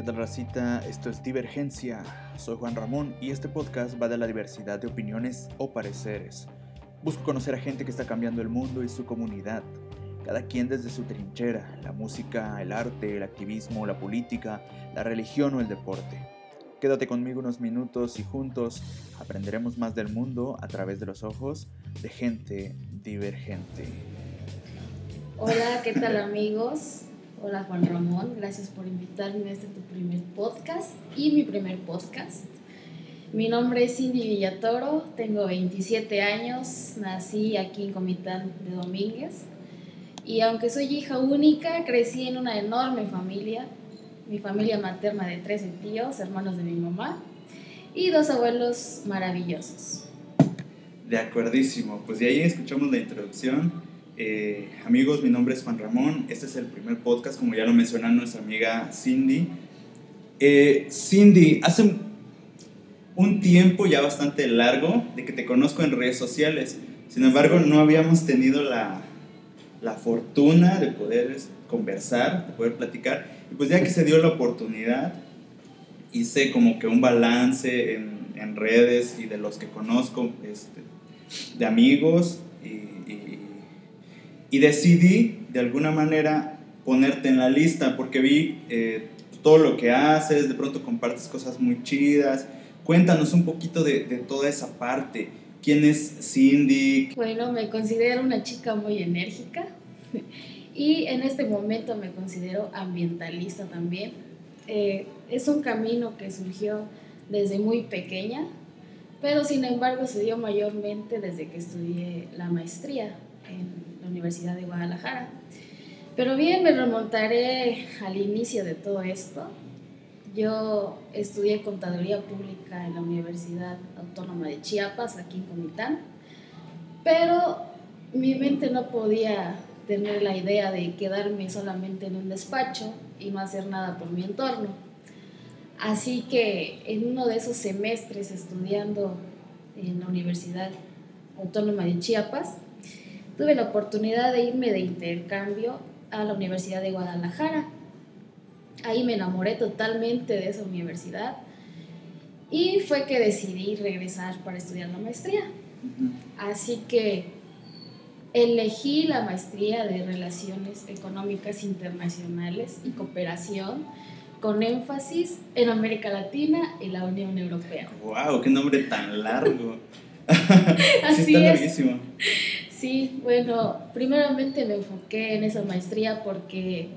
¿Qué tal racita? Esto es Divergencia. Soy Juan Ramón y este podcast va de la diversidad de opiniones o pareceres. Busco conocer a gente que está cambiando el mundo y su comunidad. Cada quien desde su trinchera, la música, el arte, el activismo, la política, la religión o el deporte. Quédate conmigo unos minutos y juntos aprenderemos más del mundo a través de los ojos de gente divergente. Hola, ¿qué tal amigos? Hola Juan Ramón, gracias por invitarme a este tu primer podcast y mi primer podcast. Mi nombre es Cindy Villatoro, tengo 27 años, nací aquí en Comitán de Domínguez. Y aunque soy hija única, crecí en una enorme familia, mi familia materna de 13 tíos, hermanos de mi mamá y dos abuelos maravillosos. De acuerdísimo, pues de ahí escuchamos la introducción eh, amigos, mi nombre es Juan Ramón. Este es el primer podcast, como ya lo mencionó nuestra amiga Cindy. Eh, Cindy, hace un tiempo ya bastante largo de que te conozco en redes sociales. Sin embargo, no habíamos tenido la, la fortuna de poder conversar, de poder platicar. Y pues ya que se dio la oportunidad, hice como que un balance en, en redes y de los que conozco, este, de amigos y decidí, de alguna manera, ponerte en la lista porque vi eh, todo lo que haces, de pronto compartes cosas muy chidas. Cuéntanos un poquito de, de, toda esa parte. ¿Quién es Cindy? Bueno, me considero una chica muy enérgica y en este momento me considero ambientalista también. Eh, es un camino que surgió desde muy pequeña, pero sin embargo se dio mayormente desde que estudié la maestría en la Universidad de Guadalajara. Pero bien, me remontaré al inicio de todo esto. Yo estudié contaduría pública en la Universidad Autónoma de Chiapas, aquí en Comitán, pero mi mente no podía tener la idea de quedarme solamente en un despacho y no hacer nada por mi entorno. Así que en uno de esos semestres estudiando en la Universidad Autónoma de Chiapas, tuve la oportunidad de irme de intercambio a la Universidad de Guadalajara. Ahí me enamoré totalmente de esa universidad y fue que decidí regresar para estudiar la maestría. Así que elegí la maestría de Relaciones Económicas Internacionales y Cooperación con énfasis en América Latina y la Unión Europea. ¡Wow! ¡Qué nombre tan largo! Así sí, está es. Sí, bueno, primeramente me enfoqué en esa maestría porque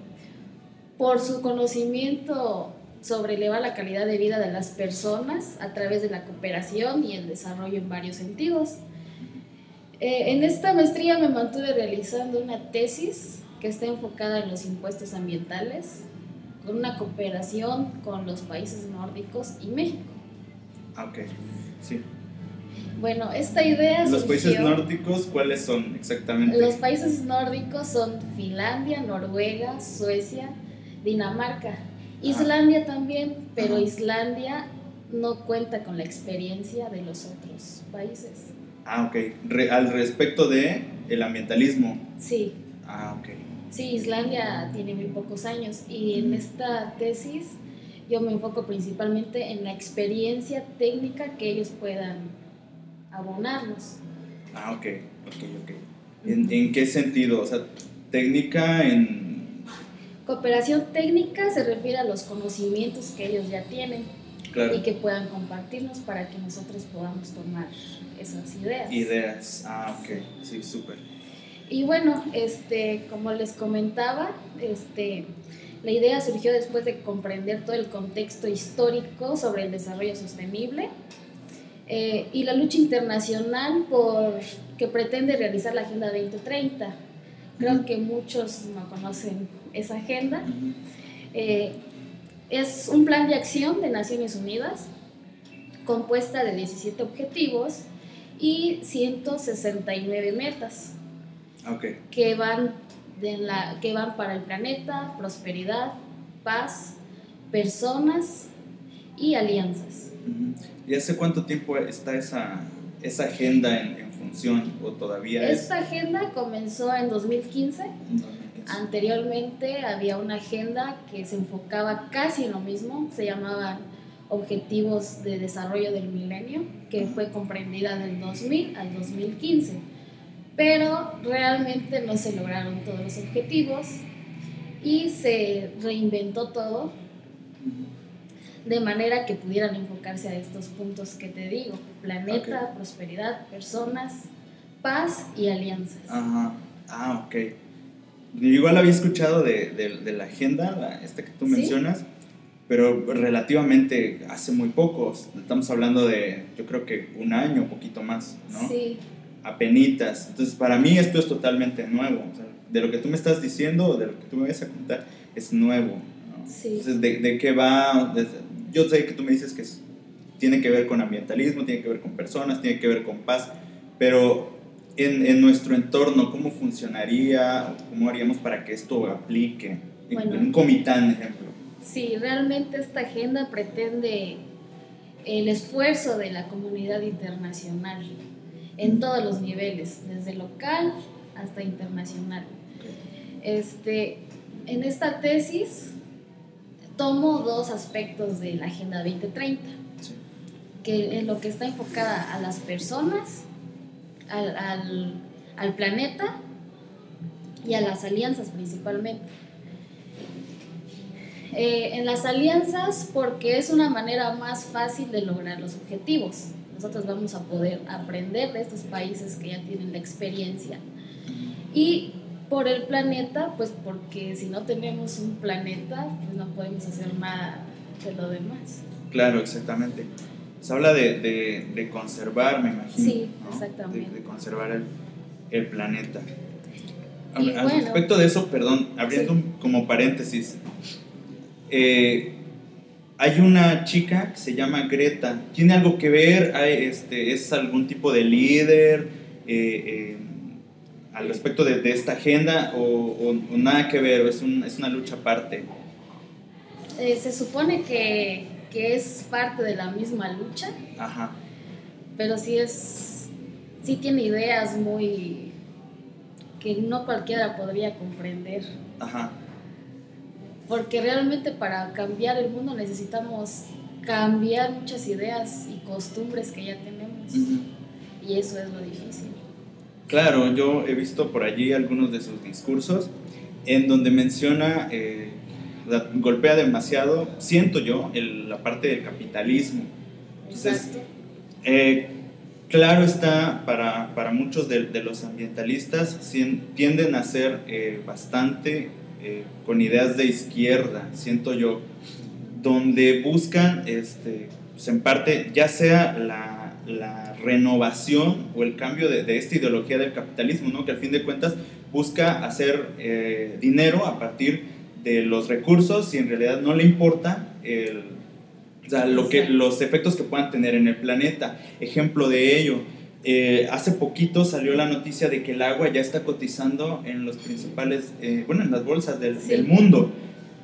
por su conocimiento sobre elevar la calidad de vida de las personas a través de la cooperación y el desarrollo en varios sentidos. Eh, en esta maestría me mantuve realizando una tesis que está enfocada en los impuestos ambientales, con una cooperación con los países nórdicos y México. Ah, ok, sí. Bueno, esta idea... ¿Los países nórdicos cuáles son exactamente? Los países nórdicos son Finlandia, Noruega, Suecia, Dinamarca, Islandia también, pero Islandia no cuenta con la experiencia de los otros países. Ah, ok. al respecto de el ambientalismo. Sí. Ah, ok. Sí, Islandia tiene muy pocos años y en esta tesis yo me enfoco principalmente en la experiencia técnica que ellos puedan abonarnos. Ah, ok, ok, ok. ¿En, ¿En, qué sentido? O sea, técnica en... Cooperación técnica se refiere a los conocimientos que ellos ya tienen claro. y que puedan compartirnos para que nosotros podamos tomar esas ideas. Ideas, ah, ok, sí, súper. Y bueno, este, como les comentaba, este, la idea surgió después de comprender todo el contexto histórico sobre el desarrollo sostenible eh, y la lucha internacional por que pretende realizar la Agenda 2030. Creo que muchos no conocen esa agenda. Eh, es un plan de acción de Naciones Unidas compuesta de 17 objetivos y 169 metas okay. que, van de la, que van para el planeta, prosperidad, paz, personas y alianzas. ¿Y hace cuánto tiempo está esa, esa agenda en, función o todavía Esta agenda comenzó en 2015, Anteriormente había una agenda que se enfocaba casi en lo mismo, se llamaba Objetivos de Desarrollo del Milenio, que fue comprendida del 2000 al 2015. Pero realmente no se lograron todos los objetivos y se reinventó todo de manera que pudieran enfocarse a estos puntos que te digo, planeta, prosperidad, personas, paz y alianzas. Ajá, ah, ok. igual había escuchado de, de, la agenda, la, esta que tú mencionas, pero relativamente hace muy pocos, estamos hablando de, yo creo que un año, un poquito más, ¿no? Sí. Apenitas. Entonces, para mí esto es totalmente nuevo. de lo que tú me estás diciendo, de lo que tú me vas a contar, es nuevo. Sí. Entonces, ¿de, ¿de, qué va? Yo sé que tú me dices que tiene que ver con ambientalismo, tiene que ver con personas, tiene que ver con paz, pero en, en nuestro entorno, ¿cómo funcionaría? ¿Cómo haríamos para que esto aplique? en un comitán, ejemplo. Sí, realmente esta agenda pretende el esfuerzo de la comunidad internacional en todos los niveles, desde local hasta internacional. Este, en esta tesis tomo dos aspectos de la Agenda 2030, que es lo que está enfocada a las personas, al, al, planeta y a las alianzas principalmente. Eh, en las alianzas porque es una manera más fácil de lograr los objetivos. Nosotros vamos a poder aprender de estos países que ya tienen la experiencia. Y por el planeta, pues porque si no tenemos un planeta, pues no podemos hacer nada de lo demás. Claro, exactamente. Se habla de, de, conservar, me imagino. Sí, exactamente. De, conservar el, el planeta. Al respecto de eso, perdón, abriendo como paréntesis, eh, hay una chica que se llama Greta. ¿Tiene algo que ver? Este, ¿Es algún tipo de líder? Eh, eh al respecto de, esta agenda o, nada que ver, o es, es una lucha aparte? Eh, se supone que, que, es parte de la misma lucha, Ajá. pero sí es, sí tiene ideas muy que no cualquiera podría comprender. Ajá. Porque realmente para cambiar el mundo necesitamos cambiar muchas ideas y costumbres que ya tenemos. Y eso es lo difícil. Claro, yo he visto por allí algunos de sus discursos en donde menciona, eh, golpea demasiado, siento yo, la parte del capitalismo. Exacto. Eh, claro está, para, para muchos de, de, los ambientalistas tienden a ser eh, bastante con ideas de izquierda, siento yo, donde buscan, este, pues en parte, ya sea la, la renovación o el cambio de, esta ideología del capitalismo, ¿no? que al fin de cuentas busca hacer eh, dinero a partir de los recursos y en realidad no le importa lo que, los efectos que puedan tener en el planeta. Ejemplo de ello, eh, hace poquito salió la noticia de que el agua ya está cotizando en los principales, eh, bueno, en las bolsas del, mundo.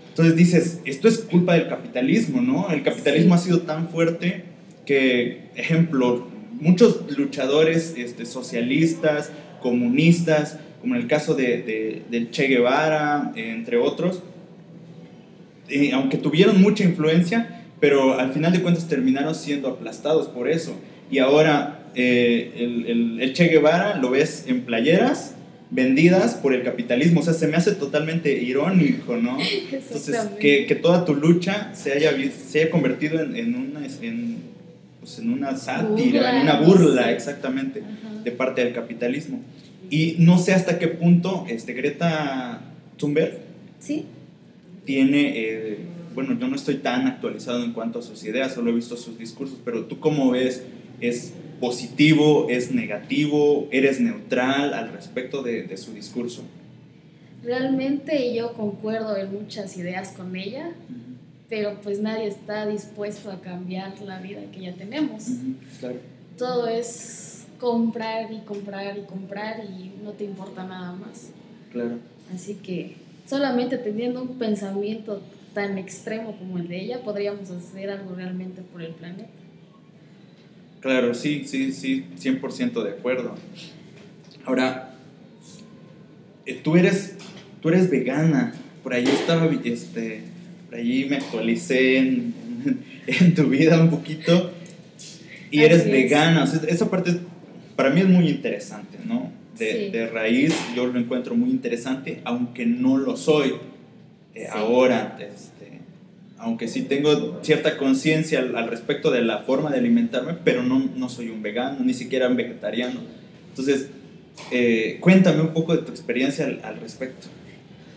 Entonces dices, esto es culpa del capitalismo, ¿no? El capitalismo ha sido tan fuerte que, ejemplo, muchos luchadores este, socialistas, comunistas, como en el caso de, del Che Guevara, entre otros, aunque tuvieron mucha influencia, pero al final de cuentas terminaron siendo aplastados por eso. Y ahora eh, el, el, Che Guevara lo ves en playeras vendidas por el capitalismo. O sea, se me hace totalmente irónico, ¿no? Entonces, que, que, toda tu lucha se haya, se haya convertido en, en una... En, pues, en una sátira, en una burla, exactamente, de parte del capitalismo. Y no sé hasta qué punto este, Greta Thunberg ¿Sí? tiene, eh, bueno, yo no estoy tan actualizado en cuanto a sus ideas, solo he visto sus discursos, pero tú cómo ves, ¿es positivo, es negativo, eres neutral al respecto de, de su discurso? Realmente yo concuerdo en muchas ideas con ella pero pues nadie está dispuesto a cambiar la vida que ya tenemos. Todo es comprar y comprar y comprar y no te importa nada más. Claro. Así que solamente teniendo un pensamiento tan extremo como el de ella, podríamos hacer algo realmente por el planeta. Claro, sí, sí, sí, 100% de acuerdo. Ahora, eh, tú eres tú eres vegana. Por ahí estaba, este, por ahí me actualicé en, en tu vida un poquito y eres vegana. O sea, esa parte para mí es muy interesante, ¿no? De, de, raíz yo lo encuentro muy interesante, aunque no lo soy eh, ahora. Este, aunque sí tengo cierta conciencia al, al, respecto de la forma de alimentarme, pero no, no soy un vegano, ni siquiera un vegetariano. Entonces, eh, cuéntame un poco de tu experiencia al, al respecto.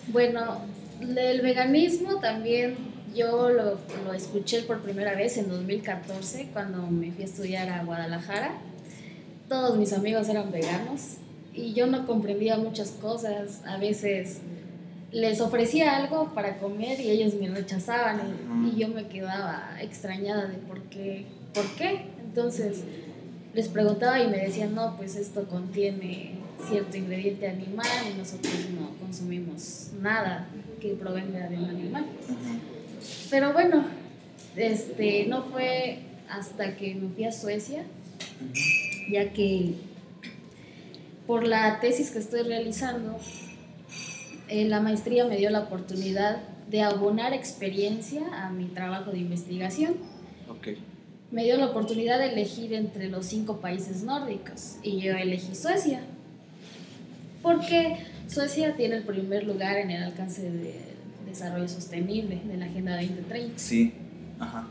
Bueno, el veganismo también yo lo, lo, escuché por primera vez en 2014 cuando me fui a estudiar a Guadalajara. Todos mis amigos eran veganos y yo no comprendía muchas cosas. A veces les ofrecía algo para comer y ellos me rechazaban y, y yo me quedaba extrañada de por qué, por qué. Entonces les preguntaba y me decían, no, pues esto contiene cierto ingrediente animal y nosotros no consumimos nada que provenga de un animal. Pero bueno, este, no fue hasta que me fui a Suecia, ya que por la tesis que estoy realizando, eh, la maestría me dio la oportunidad de abonar experiencia a mi trabajo de investigación. Okay. Me dio la oportunidad de elegir entre los cinco países nórdicos y yo elegí Suecia. Porque Suecia tiene el primer lugar en el alcance de desarrollo sostenible de la Agenda 2030. Sí, ajá.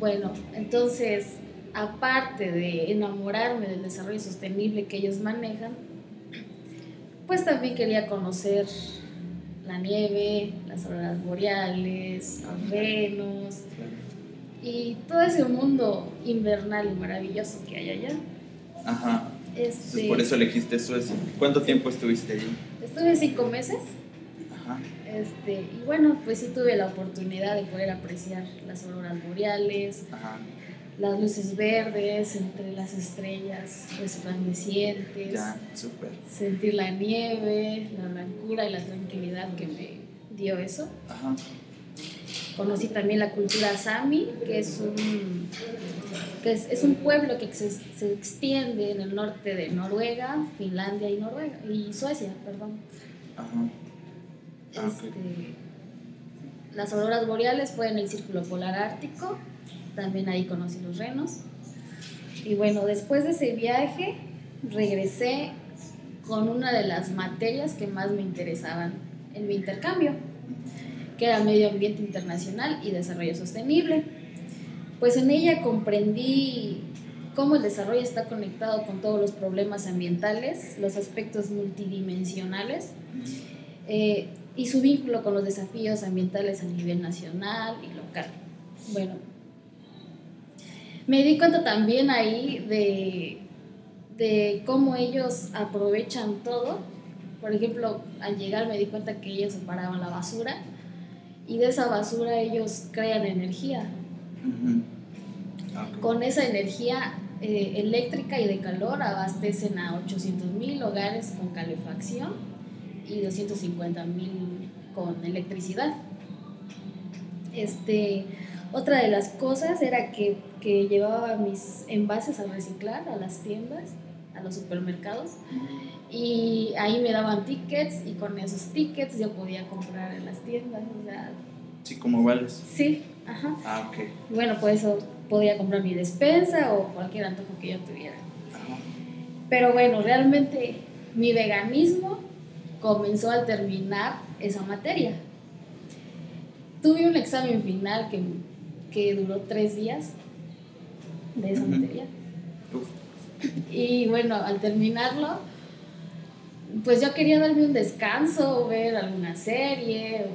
Bueno, entonces, aparte de enamorarme del desarrollo sostenible que ellos manejan, pues también quería conocer la nieve, las auroras boreales, los renos y todo ese mundo invernal y maravilloso que hay allá. Ajá. Este, por eso elegiste Suecia. ¿Cuánto tiempo estuviste allí? Estuve cinco meses. Ajá. Este, y bueno, pues sí tuve la oportunidad de poder apreciar las auroras boreales, las luces verdes entre las estrellas resplandecientes, sentir la nieve, la blancura y la tranquilidad que me dio eso. Conocí también la cultura sami, que es un, que es, un pueblo que se, se, extiende en el norte de Noruega, Finlandia y, Noruega, y Suecia. Perdón. Ajá. Ah, este, las auroras boreales fue en el Círculo Polar Ártico, también ahí conocí los renos. Y bueno, después de ese viaje regresé con una de las materias que más me interesaban en mi intercambio, que era Medio Ambiente Internacional y Desarrollo Sostenible. Pues en ella comprendí cómo el desarrollo está conectado con todos los problemas ambientales, los aspectos multidimensionales. Eh, y su vínculo con los desafíos ambientales a nivel nacional y local. Bueno, me di cuenta también ahí de, de cómo ellos aprovechan todo. Por ejemplo, al llegar me di cuenta que ellos separaban la basura y de esa basura ellos crean energía. Con esa energía eh, eléctrica y de calor abastecen a 800 mil hogares con calefacción y 250 mil con electricidad. Este, otra de las cosas era que, que, llevaba mis envases a reciclar a las tiendas, a los supermercados, y ahí me daban tickets y con esos tickets yo podía comprar en las tiendas. sí, como vales. Sí, ajá. Ah, ok. Bueno, pues eso podía comprar mi despensa o cualquier antojo que yo tuviera. Pero bueno, realmente mi veganismo comenzó al terminar esa materia. Tuve un examen final que, que duró tres días de esa materia. Y bueno, al terminarlo, pues yo quería darme un descanso, ver alguna serie.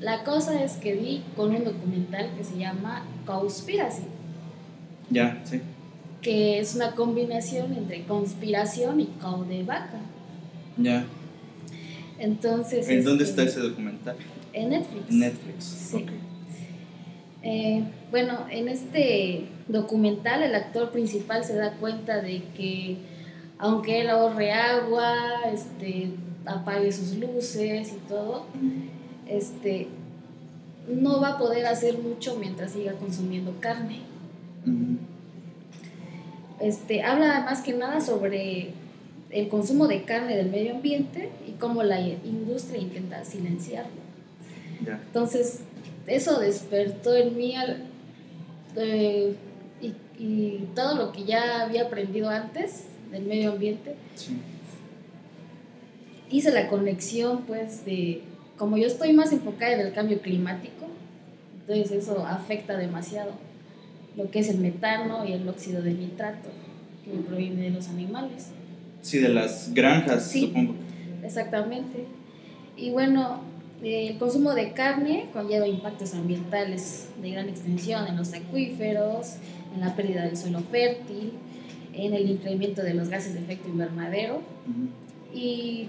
La cosa es que vi con un documental que se llama Conspiracy. Ya, sí. Que es una combinación entre conspiración y cow de vaca. Ya. Entonces... ¿En dónde está este, ese documental? En Netflix. Netflix, sí. Eh, bueno, en este documental el actor principal se da cuenta de que aunque él ahorre agua, este, apague sus luces y todo, este, no va a poder hacer mucho mientras siga consumiendo carne. Este, habla más que nada sobre el consumo de carne del medio ambiente y cómo la industria intenta silenciarlo. Entonces, eso despertó en mí eh, y, todo lo que ya había aprendido antes del medio ambiente. Hice la conexión, pues, de como yo estoy más enfocada en el cambio climático, entonces eso afecta demasiado lo que es el metano y el óxido de nitrato que proviene de los animales. Sí, de las granjas, supongo. Exactamente. Y bueno, el consumo de carne conlleva impactos ambientales de gran extensión en los acuíferos, en la pérdida del suelo fértil, en el incremento de los gases de efecto invernadero. Y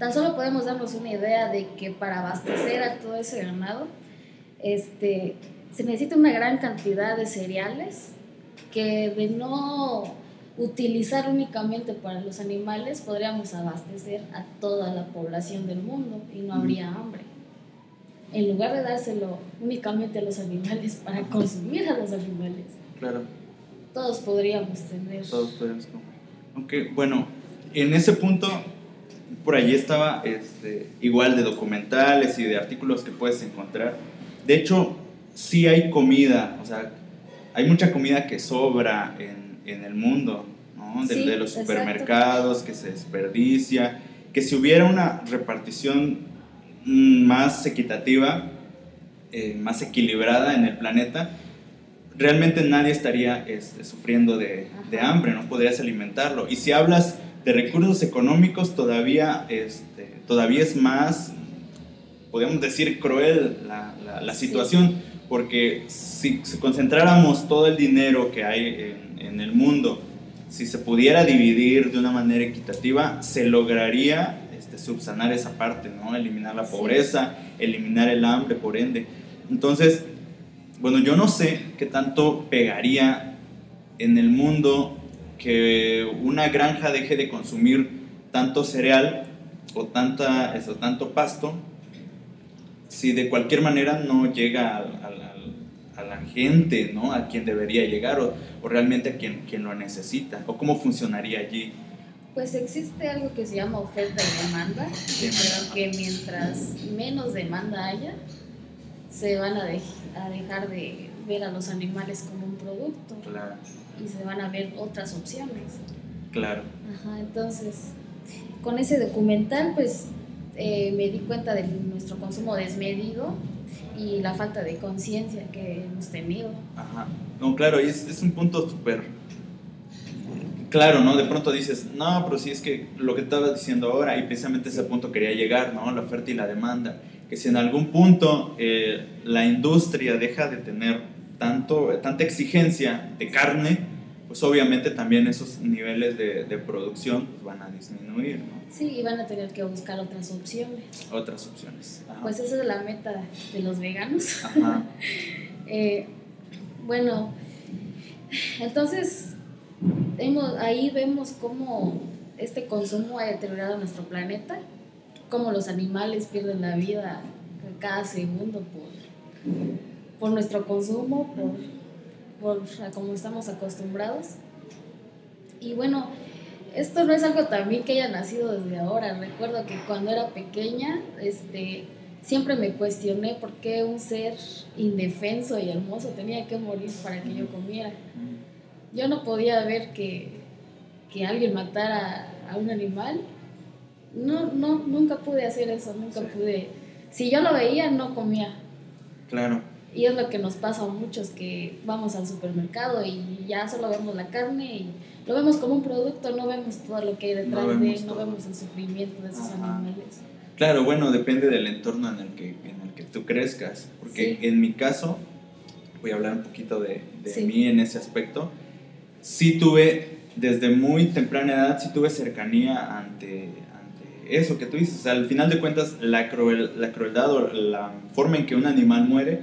tan solo podemos darnos una idea de que para abastecer a todo ese ganado, este, se necesita una gran cantidad de cereales que de no utilizar únicamente para los animales podríamos abastecer a toda la población del mundo y no habría hambre. En lugar de dárselo únicamente a los animales para consumir a los animales. Claro. Todos podríamos tener. Todos podríamos comer. Aunque, bueno, en ese punto, por allí estaba este, igual de documentales y de artículos que puedes encontrar. De hecho, sí hay comida, o sea, hay mucha comida que sobra en, en el mundo, ¿no? De, los supermercados, que se desperdicia, que si hubiera una repartición mm, más equitativa, eh, más equilibrada en el planeta, realmente nadie estaría este, sufriendo de, de, hambre, no podrías alimentarlo. Y si hablas de recursos económicos, todavía, este, todavía es más, podemos decir, cruel la, la, situación, porque si, si concentráramos todo el dinero que hay en, en el mundo, si se pudiera dividir de una manera equitativa, se lograría este, subsanar esa parte, ¿no? Eliminar la pobreza, eliminar el hambre, por ende. Entonces, bueno, yo no sé qué tanto pegaría en el mundo que una granja deje de consumir tanto cereal o tanta, eso, tanto pasto, si de cualquier manera no llega al, a la gente, ¿no? A quien debería llegar o, o realmente a quien, quien lo necesita. ¿O cómo funcionaría allí? Pues existe algo que se llama oferta y demanda, pero que mientras menos demanda haya, se van a, a, dejar de ver a los animales como un producto. Claro. Y se van a ver otras opciones. Claro. Ajá, entonces, con ese documental, pues eh, me di cuenta de nuestro consumo desmedido y la falta de conciencia que hemos tenido. Ajá. No, claro, es, es un punto súper claro, ¿no? De pronto dices, no, pero sí es que lo que estabas diciendo ahora, y precisamente ese punto quería llegar, ¿no? La oferta y la demanda. Que si en algún punto eh, la industria deja de tener tanto, tanta exigencia de carne, pues obviamente también esos niveles de, de producción pues, van a disminuir, ¿no? Sí, y van a tener que buscar otras opciones. Otras opciones. Pues esa es la meta de los veganos. Ajá. eh, bueno, entonces hemos, ahí vemos cómo este consumo ha deteriorado nuestro planeta, cómo los animales pierden la vida cada segundo por, por nuestro consumo, por por como estamos acostumbrados. Y bueno, esto no es algo también que haya nacido desde ahora. Recuerdo que cuando era pequeña, este, siempre me cuestioné por qué un ser indefenso y hermoso tenía que morir para que yo comiera. Yo no podía ver que, que alguien matara a un animal. No, no, nunca pude hacer eso, nunca pude. Si yo lo veía, no comía. Claro. Y es lo que nos pasa a muchos que vamos al supermercado y ya solo vemos la carne y lo vemos como un producto, no vemos todo lo que hay detrás de él, no vemos el sufrimiento de esos animales. Claro, bueno, depende del entorno en el que, en el que tú crezcas, porque en mi caso, voy a hablar un poquito de, de mí en ese aspecto, sí tuve, desde muy temprana edad, sí tuve cercanía ante, ante eso que tú dices, al final de cuentas, la, cruel, la crueldad o la forma en que un animal muere,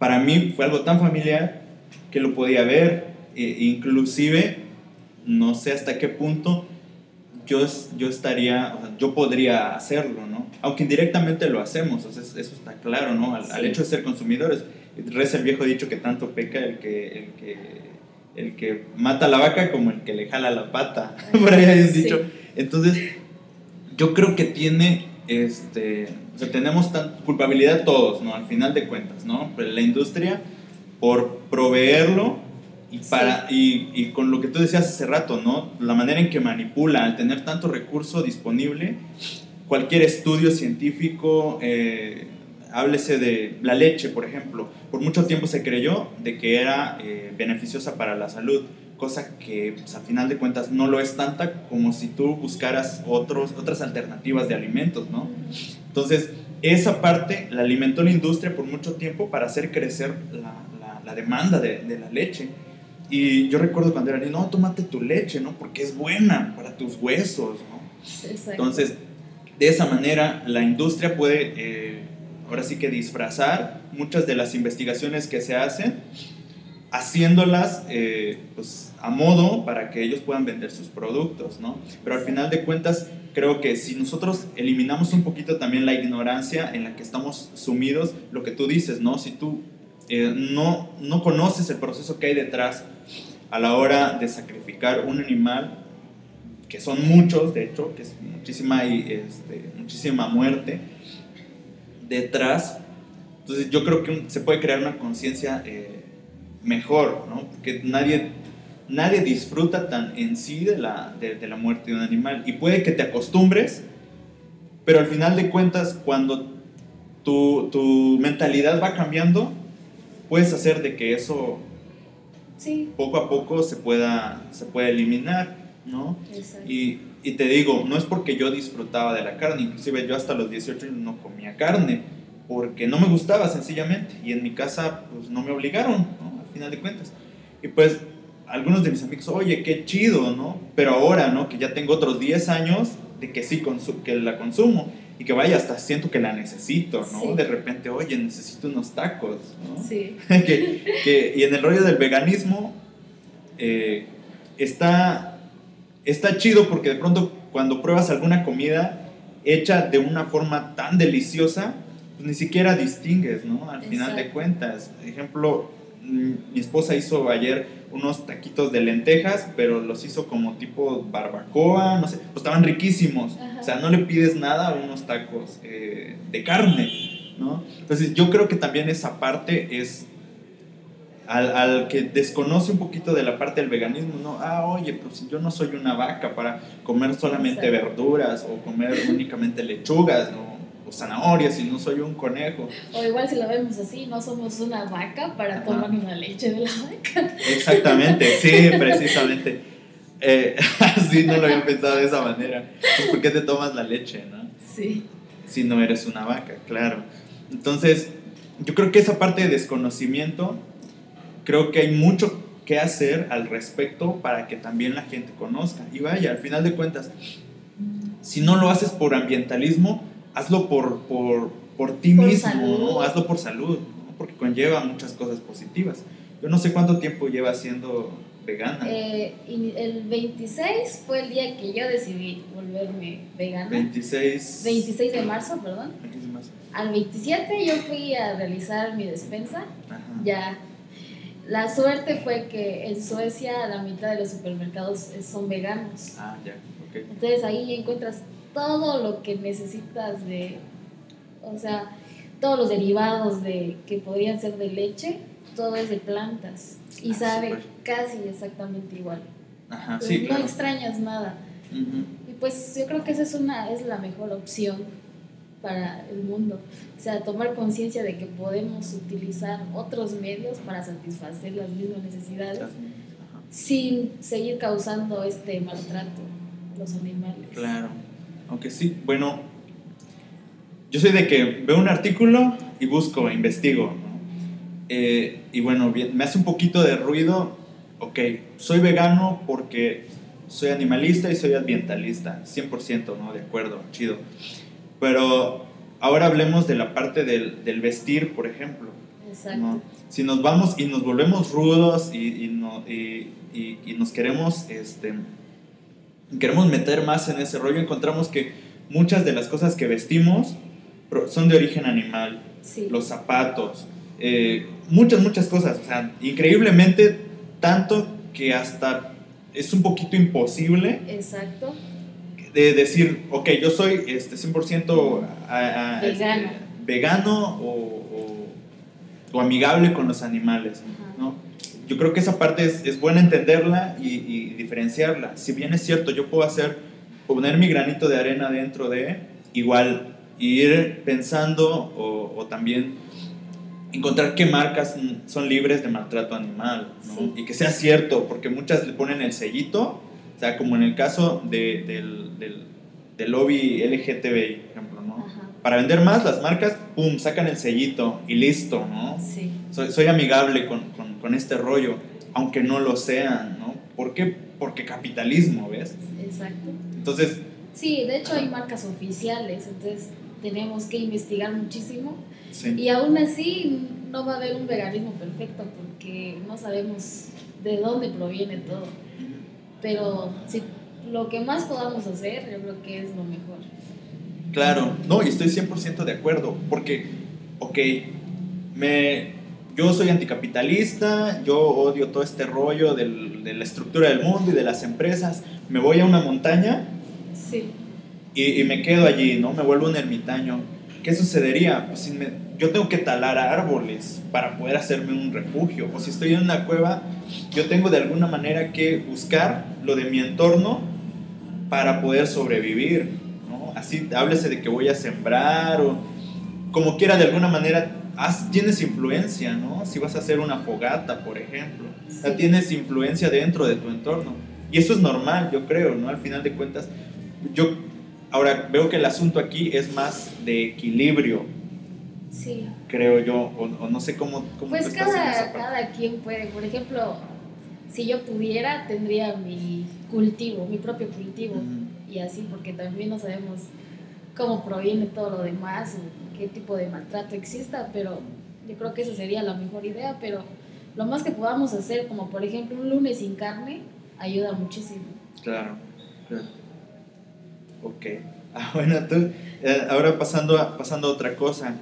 para mí fue algo tan familiar que lo podía ver, e inclusive, no sé hasta qué punto yo, yo estaría, yo podría hacerlo, ¿no? Aunque indirectamente lo hacemos, eso está claro, ¿no? Al, hecho de ser consumidores. Reza el viejo dicho que tanto peca el que, el que, el que mata a la vaca como el que le jala la pata. Por ahí hay un dicho. Entonces, yo creo que tiene, este, o sea, tenemos culpabilidad todos, ¿no? Al final de cuentas, ¿no? Pero la industria por proveerlo y, para, y, y, con lo que tú decías hace rato, ¿no? La manera en que manipula, al tener tanto recurso disponible, cualquier estudio científico, eh, háblese de la leche, por ejemplo, por mucho tiempo se creyó de que era eh, beneficiosa para la salud, cosa que pues, a final de cuentas no lo es tanta como si tú buscaras otros, otras alternativas de alimentos, ¿no? Entonces, esa parte la alimentó la industria por mucho tiempo para hacer crecer la, la, demanda de, de, la leche. Y yo recuerdo cuando era niño, no, tómate tu leche, ¿no? Porque es buena para tus huesos, ¿no? Entonces, de esa manera, la industria puede... Eh, ahora sí que disfrazar muchas de las investigaciones que se hacen, haciéndolas eh, pues, a modo para que ellos puedan vender sus productos, ¿no? Pero al final de cuentas, creo que si nosotros eliminamos un poquito también la ignorancia en la que estamos sumidos, lo que tú dices, ¿no? Si tú eh, no, no conoces el proceso que hay detrás a la hora de sacrificar un animal, que son muchos, de hecho, que es muchísima, este, muchísima muerte, detrás. Entonces yo creo que se puede crear una conciencia eh, mejor, ¿no? Porque nadie, nadie disfruta tan en sí de la, de, la muerte de un animal. Y puede que te acostumbres, pero al final de cuentas, cuando tu, tu mentalidad va cambiando, puedes hacer de que eso sí. poco a poco se pueda, se pueda eliminar, ¿no? Y, y te digo, no es porque yo disfrutaba de la carne, inclusive yo hasta los 18 no comía carne, porque no me gustaba sencillamente, y en mi casa pues no me obligaron, ¿no? Al final de cuentas. Y pues algunos de mis amigos, oye, qué chido, ¿no? Pero ahora, ¿no? Que ya tengo otros 10 años de que sí, que la consumo, y que vaya, hasta siento que la necesito, ¿no? De repente, oye, necesito unos tacos, ¿no? Sí. que, que, y en el rollo del veganismo, eh, está está chido porque de pronto cuando pruebas alguna comida hecha de una forma tan deliciosa, pues ni siquiera distingues, ¿no? Al final de cuentas. Ejemplo, mi esposa hizo ayer unos taquitos de lentejas, pero los hizo como tipo barbacoa, no sé, pues estaban riquísimos. O sea, no le pides nada a unos tacos eh, de carne, ¿no? Entonces yo creo que también esa parte es al, al, que desconoce un poquito de la parte del veganismo, no, ah, oye, pues yo no soy una vaca para comer solamente verduras o comer únicamente lechugas ¿no? O zanahorias y no soy un conejo. O igual si lo vemos así, no somos una vaca para tomar una leche de la vaca. Exactamente, sí, precisamente. Eh, sí, no lo había pensado de esa manera. Pues, ¿Por qué te tomas la leche, no? Sí. Si no eres una vaca, claro. Entonces, yo creo que esa parte de desconocimiento creo que hay mucho que hacer al respecto para que también la gente conozca. Y vaya, al final de cuentas, si no lo haces por ambientalismo, hazlo por, por, por ti mismo, ¿no? hazlo por salud, ¿no? porque conlleva muchas cosas positivas. Yo no sé cuánto tiempo lleva siendo vegana. Eh, el 26 fue el día que yo decidí volverme vegana. 26. 26 de marzo, perdón. Al 27 yo fui a realizar mi despensa. Ya la suerte fue que en Suecia la mitad de los supermercados son veganos. Ah, ya, ok. Entonces ahí encuentras todo lo que necesitas de, o sea, todos los derivados de que podrían ser de leche, todo es de plantas y ah, sabe casi exactamente igual. Ajá, sí, no extrañas nada. Y pues yo creo que esa es una es la mejor opción para el mundo. O sea, tomar conciencia de que podemos utilizar otros medios para satisfacer las mismas necesidades sin seguir causando este maltrato a los animales. Claro, aunque sí, bueno, yo soy de que veo un artículo y busco, investigo, eh, y bueno, me hace un poquito de ruido, ok, soy vegano porque soy animalista y soy ambientalista, 100%, ¿no? De acuerdo, chido. Pero ahora hablemos de la parte del, del vestir, por ejemplo. Exacto. Si nos vamos y nos volvemos rudos y, y, no, y, y, nos queremos, este, queremos meter más en ese rollo, encontramos que muchas de las cosas que vestimos son de origen animal. Sí. Los zapatos, eh, muchas, muchas cosas. O sea, increíblemente tanto que hasta es un poquito imposible. Exacto. De decir, ok, yo soy este, 100% a, a, este, Vegano. vegano o, o- o amigable con los animales, Ajá. ¿no? Yo creo que esa parte es, es buena entenderla y, y diferenciarla. Si bien es cierto, yo puedo hacer, poner mi granito de arena dentro de, igual, ir pensando o, o también encontrar qué marcas son libres de maltrato animal, ¿no? Sí. Y que sea cierto, porque muchas le ponen el sellito, o sea, como en el caso de- del, del, del lobby LGTBI, por ejemplo, ¿no? Ajá. Para vender más, las marcas, pum, sacan el sellito y listo, ¿no? Sí. Soy, soy amigable con, con, con este rollo, aunque no lo sean, ¿no? ¿Por qué? Porque capitalismo, ¿ves? Exacto. Entonces, Sí, de hecho hay marcas oficiales, entonces tenemos que investigar muchísimo sí. y aún así no va a haber un veganismo perfecto porque no sabemos de dónde proviene todo. Pero si lo que más podamos hacer, yo creo que es lo mejor. Claro, no, y estoy 100% de acuerdo, porque, ok, me, yo soy anticapitalista, yo odio todo este rollo del- de la estructura del mundo y de las empresas, me voy a una montaña Sí, y, y me quedo allí, ¿no? Me vuelvo un ermitaño. ¿Qué sucedería? Pues si me- yo tengo que talar árboles para poder hacerme un refugio, o si estoy en una cueva, yo tengo de alguna manera que buscar lo de mi entorno para poder sobrevivir. Así, háblese de que voy a sembrar o como quiera, de alguna manera, haz- tienes influencia, ¿no? Si vas a hacer una fogata, por ejemplo, ya Sí. tienes influencia dentro de tu entorno. Y eso es normal, yo creo, ¿no? Al final de cuentas, yo ahora veo que el asunto aquí es más de equilibrio, sí. creo yo, o, o no sé cómo, cómo Pues cada, cada quien puede, por ejemplo, si yo pudiera, tendría mi cultivo, mi propio cultivo. Y así, porque también no sabemos cómo proviene todo lo demás o qué tipo de maltrato exista, pero yo creo que esa sería la mejor idea, pero lo más que podamos hacer, como por ejemplo un lunes sin carne, ayuda muchísimo. Claro, claro. Ok. Ah, bueno, tú, eh, ahora pasando a, pasando a otra cosa.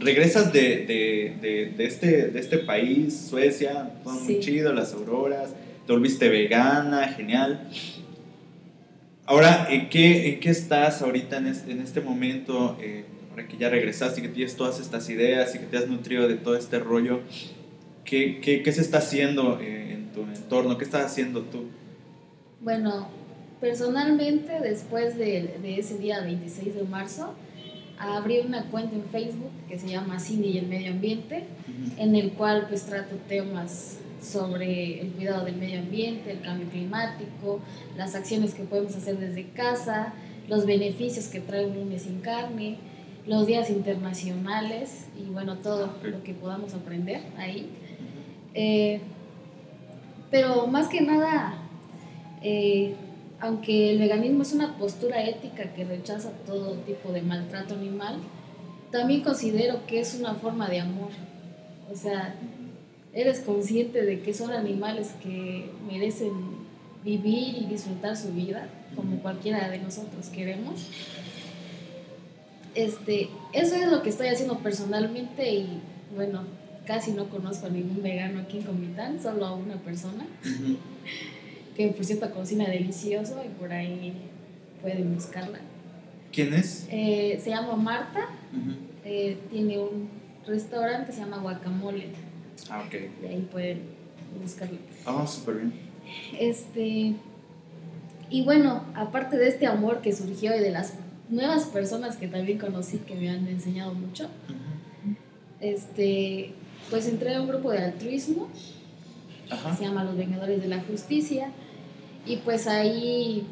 Regresas de, de, de, de este, de este país, Suecia, todo muy Sí. chido, las auroras, te volviste vegana, genial. Ahora, ¿en qué, en qué estás ahorita en este, en este momento? eh, ahora que ya regresaste y que tienes todas estas ideas y que te has nutrido de todo este rollo, ¿qué, qué, qué se está haciendo eh, en tu entorno? ¿Qué estás haciendo tú? Bueno, personalmente después de, de ese día 26 de marzo, abrí una cuenta en Facebook que se llama Cindy y el Medio Ambiente, en el cual pues trato temas sobre el cuidado del medio ambiente, el cambio climático, las acciones que podemos hacer desde casa, los beneficios que trae un lunes sin carne, los días internacionales y bueno, todo lo que podamos aprender ahí. Eh, pero más que nada, eh, aunque el veganismo es una postura ética que rechaza todo tipo de maltrato animal, también considero que es una forma de amor. O sea, eres consciente de que son animales que merecen vivir y disfrutar su vida, como cualquiera de nosotros queremos. Este, eso es lo que estoy haciendo personalmente y bueno, casi no conozco a ningún vegano aquí en Comitán, solo a una persona que por cierto cocina delicioso y por ahí pueden buscarla. ¿Quién es? Eh, se llama Marta, Ujú. eh, tiene un restaurante que se llama Guacamole, Ah, ok. de ahí pueden buscarla. Ah, súper bien. Este, y bueno, aparte de este amor que surgió y de las nuevas personas que también conocí que me han enseñado mucho, este, pues entré a un grupo de altruismo que se llama Los Vengadores de la Justicia. Y pues ahí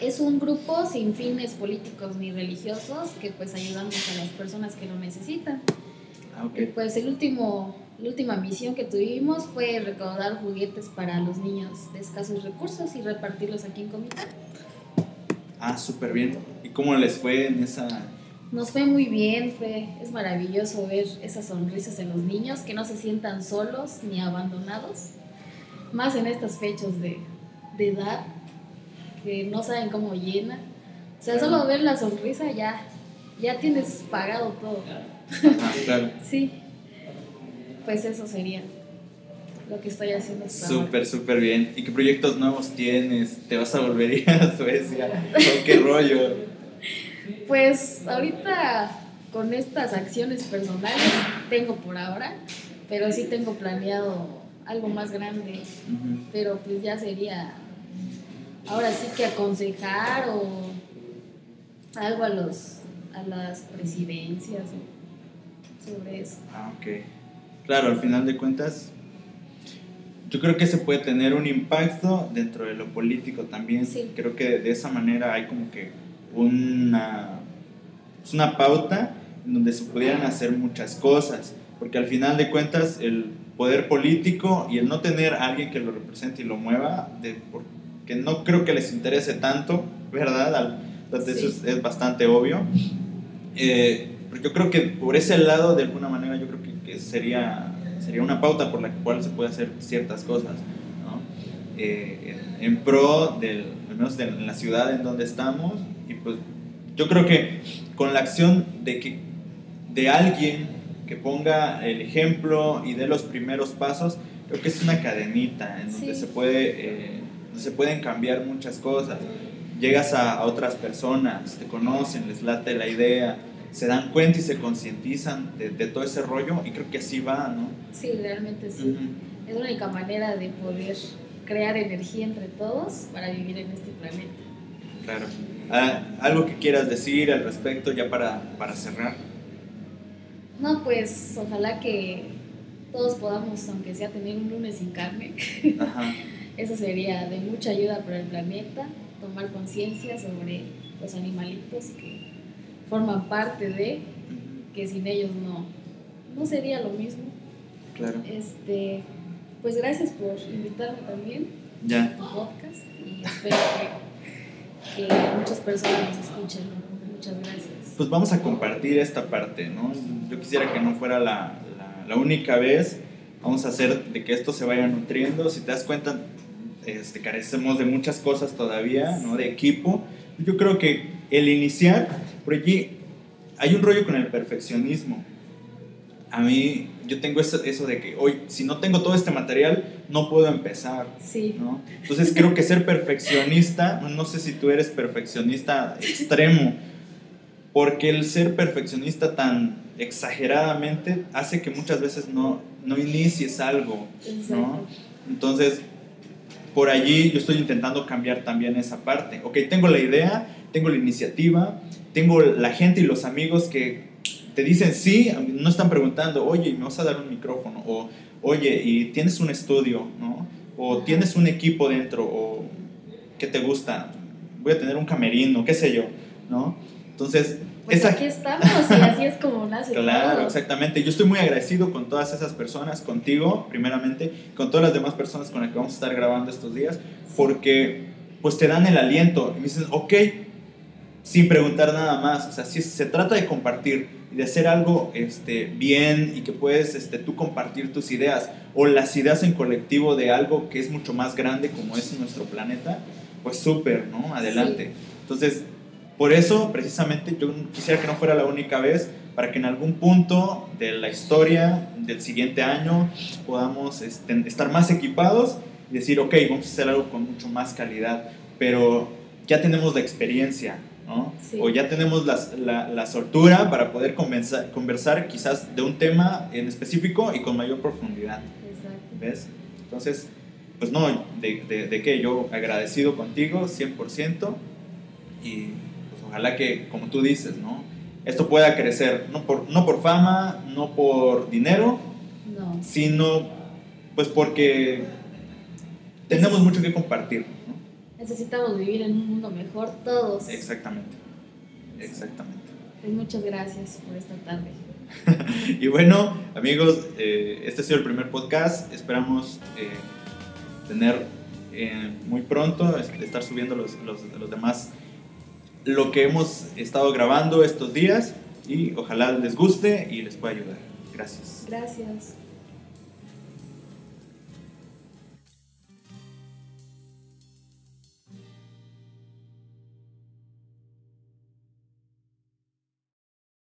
es un grupo sin fines políticos ni religiosos que pues ayudamos a las personas que lo necesitan. Ah. Y pues el último, la última misión que tuvimos fue recaudar juguetes para los niños de escasos recursos y repartirlos aquí en Comitán. Ah, súper bien. ¿Y cómo les fue en esa...? Nos fue muy bien, fue, es maravilloso ver esas sonrisas en los niños, que no se sientan solos ni abandonados, más en estas fechas de, de edad, que no saben cómo llena. O sea, solo ver la sonrisa ya, ya tienes pagado todo. Ajá, claro. Sí, pues eso sería. lo que estoy haciendo Súper, súper bien. ¿Y qué proyectos nuevos tienes? ¿Te vas a volver a ir a Suecia? ¿O qué rollo? Pues ahorita con estas acciones personales tengo por ahora, pero sí tengo planeado algo más grande, pero pues ya sería ahora sí que aconsejar o algo a los a las presidencias sobre eso. Ah, ok. Claro, al final de cuentas, yo creo que se puede tener un impacto dentro de lo político también. Sí. Creo que de esa manera hay como que una, es una pauta en donde se pudieran hacer muchas cosas. Porque al final de cuentas, el poder político y el no tener a alguien que lo represente y lo mueva, de, porque no creo que les interese tanto, ¿verdad? Al- Sí. eso es, es bastante obvio. Eh, yo creo que por ese lado, de alguna manera, yo creo que, que sería, sería una pauta por la cual se puede hacer ciertas cosas, ¿no? Eh, en, en pro del, al menos de la ciudad en donde estamos, y pues yo creo que con la acción de que de alguien que ponga el ejemplo y dé los primeros pasos, creo que es una cadenita en donde Sí. se puede, eh, se pueden cambiar muchas cosas. Llegas a, a otras personas, te conocen, les late la idea, se dan cuenta y se concientizan de, de todo ese rollo y creo que así va, ¿no? Sí, realmente sí. Es la única manera de poder crear energía entre todos para vivir en este planeta. Claro. Ah, ¿Algo que quieras decir al respecto ya para, para cerrar? No, pues ojalá que todos podamos, aunque sea tener un lunes sin carne, Ajá. eso sería de mucha ayuda para el planeta, tomar conciencia sobre los animalitos que forman parte de, que sin ellos no, no sería lo mismo. Claro. Este, pues gracias por invitarme también a Ya. tu podcast y espero que, que muchas personas nos escuchen. Muchas gracias. Pues vamos a compartir esta parte, ¿no? Yo quisiera que no fuera la, la, la única vez. Vamos a hacer de que esto se vaya nutriendo. Si te das cuenta, este, carecemos de muchas cosas todavía, ¿no? De equipo. Yo creo que el iniciar, por allí hay un rollo con el perfeccionismo. A mí, yo tengo eso, eso de que hoy, si no tengo todo este material, no puedo empezar. Sí, ¿no? Entonces creo que ser perfeccionista, no sé si tú eres perfeccionista extremo, porque el ser perfeccionista tan exageradamente hace que muchas veces no, no inicies algo, exacto. ¿no? Entonces, por allí yo estoy intentando cambiar también esa parte. Ok, tengo la idea, tengo la iniciativa, tengo la gente y los amigos que te dicen sí, no están preguntando, oye, ¿me vas a dar un micrófono? O, oye, ¿y tienes un estudio? ¿no? O tienes un equipo dentro, o ¿qué te gusta? Voy a tener un camerino, qué sé yo, ¿no? Entonces, Pues esa, aquí estamos y así es como nace Claro, todo. exactamente. Yo estoy muy agradecido con todas esas personas, contigo primeramente, con todas las demás personas con las que vamos a estar grabando estos días, porque pues te dan el aliento y me dicen, ok, sin preguntar nada más. O sea, si se trata de compartir y de hacer algo este, bien y que puedes este, tú compartir tus ideas o las ideas en colectivo de algo que es mucho más grande como es nuestro planeta, pues súper, ¿no? Adelante. Entonces, por eso, precisamente, yo quisiera que no fuera la única vez, para que en algún punto de la historia del siguiente año podamos este, estar más equipados y decir, ok, vamos a hacer algo con mucho más calidad, pero ya tenemos la experiencia, ¿no? Sí. O ya tenemos las- la, la soltura para poder conversar, conversar quizás de un tema en específico y con mayor profundidad. Exacto. ¿Ves? Entonces, pues no, de, de, de que yo agradecido contigo 100% y ojalá que, como tú dices, ¿no? Esto pueda crecer, no por, no por fama, no por dinero, No, sino pues porque tenemos mucho que compartir, ¿no? necesitamos vivir en un mundo mejor todos. Exactamente, exactamente. Pues muchas gracias por esta tarde. Y bueno, amigos, eh, este ha sido el primer podcast. Esperamos eh, tener eh, muy pronto, es- estar subiendo los, los, los demás, lo que hemos estado grabando estos días y ojalá les guste y les pueda ayudar. Gracias. Gracias.